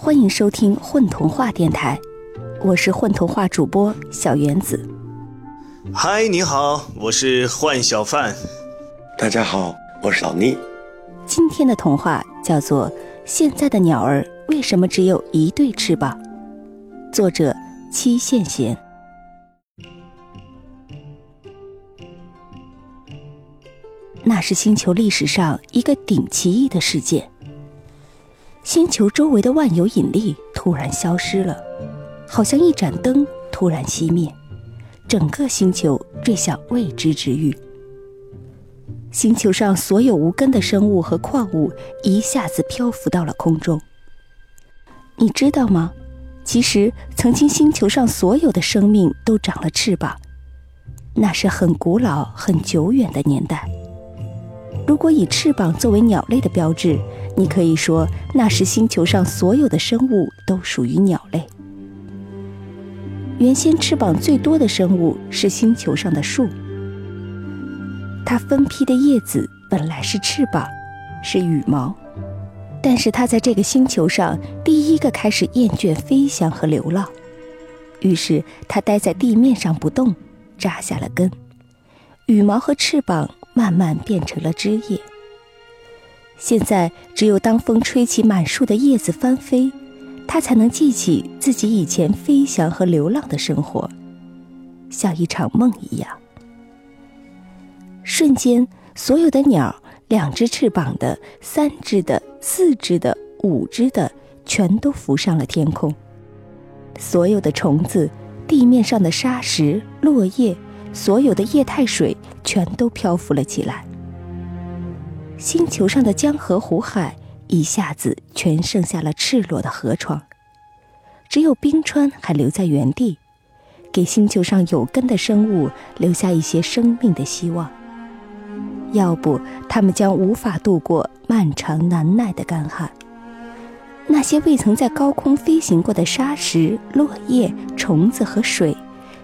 欢迎收听混童话电台，我是混童话主播小原子。嗨，你好，我是幻小范。大家好，我是老聂。今天的童话叫做《现在的鸟儿为什么只有一对翅膀》，作者七线贤。那是星球历史上一个顶奇异的事件。星球周围的万有引力突然消失了，好像一盏灯突然熄灭，整个星球坠向未知之域。星球上所有无根的生物和矿物一下子漂浮到了空中。你知道吗？其实，曾经星球上所有的生命都长了翅膀，那是很古老、很久远的年代。如果以翅膀作为鸟类的标志，你可以说那时星球上所有的生物都属于鸟类。原先翅膀最多的生物是星球上的树，它分披的叶子本来是翅膀，是羽毛，但是它在这个星球上第一个开始厌倦飞翔和流浪，于是它待在地面上不动，扎下了根，羽毛和翅膀。慢慢变成了枝叶。现在，只有当风吹起满树的叶子翻飞，它才能记起自己以前飞翔和流浪的生活，像一场梦一样。瞬间，所有的鸟，两只翅膀的、三只的、四只的、五只的，全都浮上了天空。所有的虫子，地面上的沙石、落叶。所有的液态水全都漂浮了起来，星球上的江河湖海一下子全剩下了赤裸的河床，只有冰川还留在原地，给星球上有根的生物留下一些生命的希望。要不，他们将无法度过漫长难耐的干旱。那些未曾在高空飞行过的沙石、落叶、虫子和水。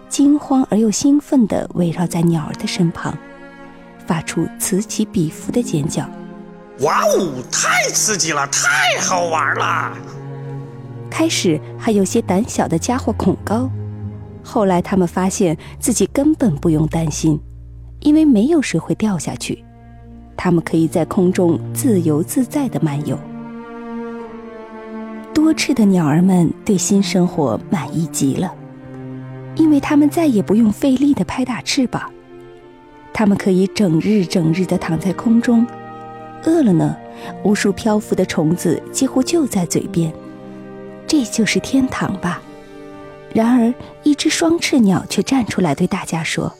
惊慌而又兴奋地围绕在鸟儿的身旁，发出此起彼伏的尖叫。哇哦，太刺激了，太好玩了！开始还有些胆小的家伙恐高，后来他们发现自己根本不用担心，因为没有谁会掉下去，他们可以在空中自由自在的漫游。多翅的鸟儿们对新生活满意极了。因为它们再也不用费力的拍打翅膀，他们可以整日整日地躺在空中，饿了呢，无数漂浮的虫子几乎就在嘴边，这就是天堂吧。然而，一只双翅鸟却站出来对大家说：“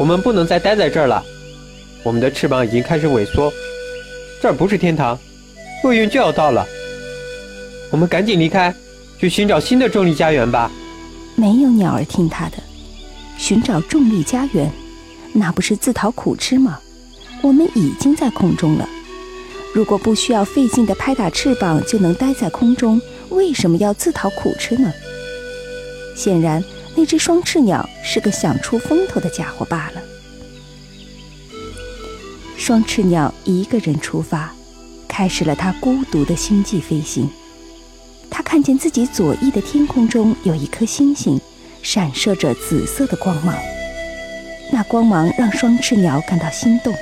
我们不能再待在这儿了，我们的翅膀已经开始萎缩，这儿不是天堂，厄运就要到了。”我们赶紧离开，去寻找新的重力家园吧。没有鸟儿听他的，寻找重力家园，那不是自讨苦吃吗？我们已经在空中了，如果不需要费劲的拍打翅膀就能待在空中，为什么要自讨苦吃呢？显然，那只双翅鸟是个想出风头的家伙罢了。双翅鸟一个人出发，开始了它孤独的星际飞行。他看见自己左翼的天空中有一颗星星，闪射着紫色的光芒。那光芒让双翅鸟感到心动。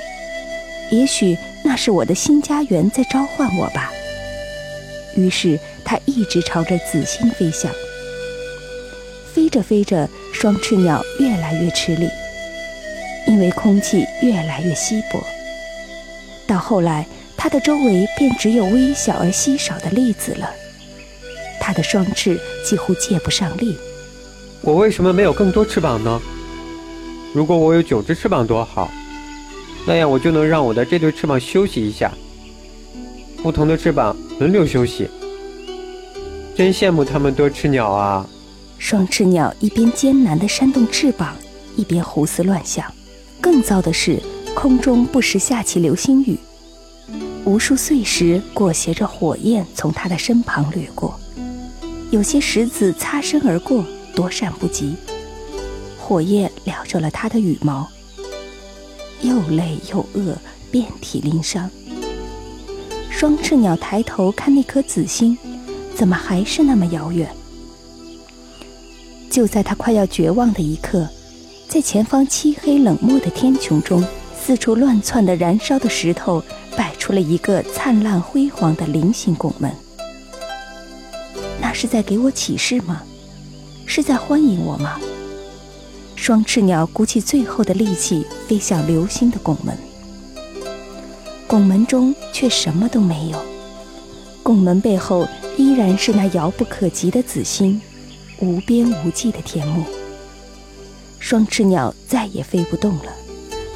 也许那是我的新家园在召唤我吧。于是它一直朝着紫星飞翔。飞着飞着，双翅鸟越来越吃力，因为空气越来越稀薄。到后来，它的周围便只有微小而稀少的粒子了。它的双翅几乎借不上力。我为什么没有更多翅膀呢？如果我有九只翅膀多好，那样我就能让我的这对翅膀休息一下。不同的翅膀轮流休息。真羡慕他们多吃鸟啊！双翅鸟一边艰难地扇动翅膀，一边胡思乱想。更糟的是，空中不时下起流星雨，无数碎石裹挟着火焰从它的身旁掠过。有些石子擦身而过，躲闪不及。火焰燎着了他的羽毛。又累又饿，遍体鳞伤。双翅鸟抬头看那颗紫星，怎么还是那么遥远？就在他快要绝望的一刻，在前方漆黑冷漠的天穹中，四处乱窜的燃烧的石头摆出了一个灿烂辉煌的菱形拱门。那是在给我启示吗？是在欢迎我吗？双翅鸟鼓起最后的力气，飞向流星的拱门。拱门中却什么都没有，拱门背后依然是那遥不可及的紫星，无边无际的天幕。双翅鸟再也飞不动了，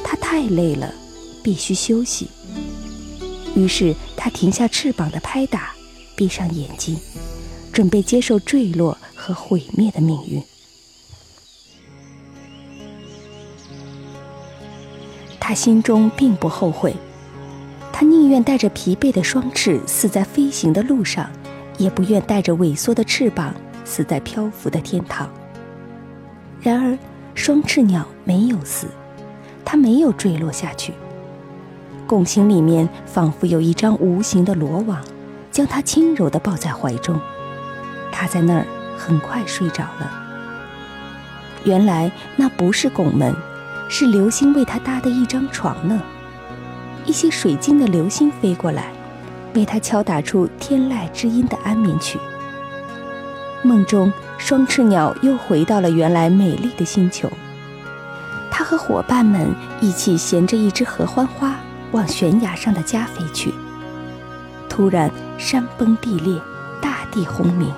它太累了，必须休息。于是它停下翅膀的拍打，闭上眼睛，准备接受坠落和毁灭的命运。他心中并不后悔。他宁愿带着疲惫的双翅死在飞行的路上，也不愿带着萎缩的翅膀死在漂浮的天堂。然而，双翅鸟没有死，它没有坠落下去。拱形里面仿佛有一张无形的罗网，将它轻柔地抱在怀中。他在那儿很快睡着了。原来那不是拱门，是流星为他搭的一张床呢。一些水晶的流星飞过来，为他敲打出天籁之音的安眠曲。梦中，双翅鸟又回到了原来美丽的星球。他和伙伴们一起衔着一只合欢花，往悬崖上的家飞去。突然，山崩地裂，大地轰鸣。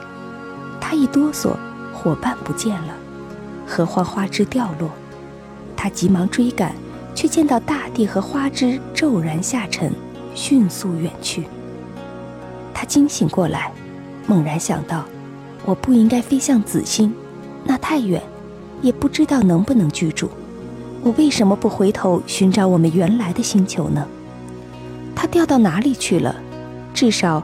他一哆嗦，伙伴不见了，合欢花枝掉落。他急忙追赶。却见到大地和花枝骤然下沉，迅速远去。他惊醒过来，猛然想到，我不应该飞向紫星，那太远，也不知道能不能居住。我为什么不回头寻找我们原来的星球呢？它掉到哪里去了？至少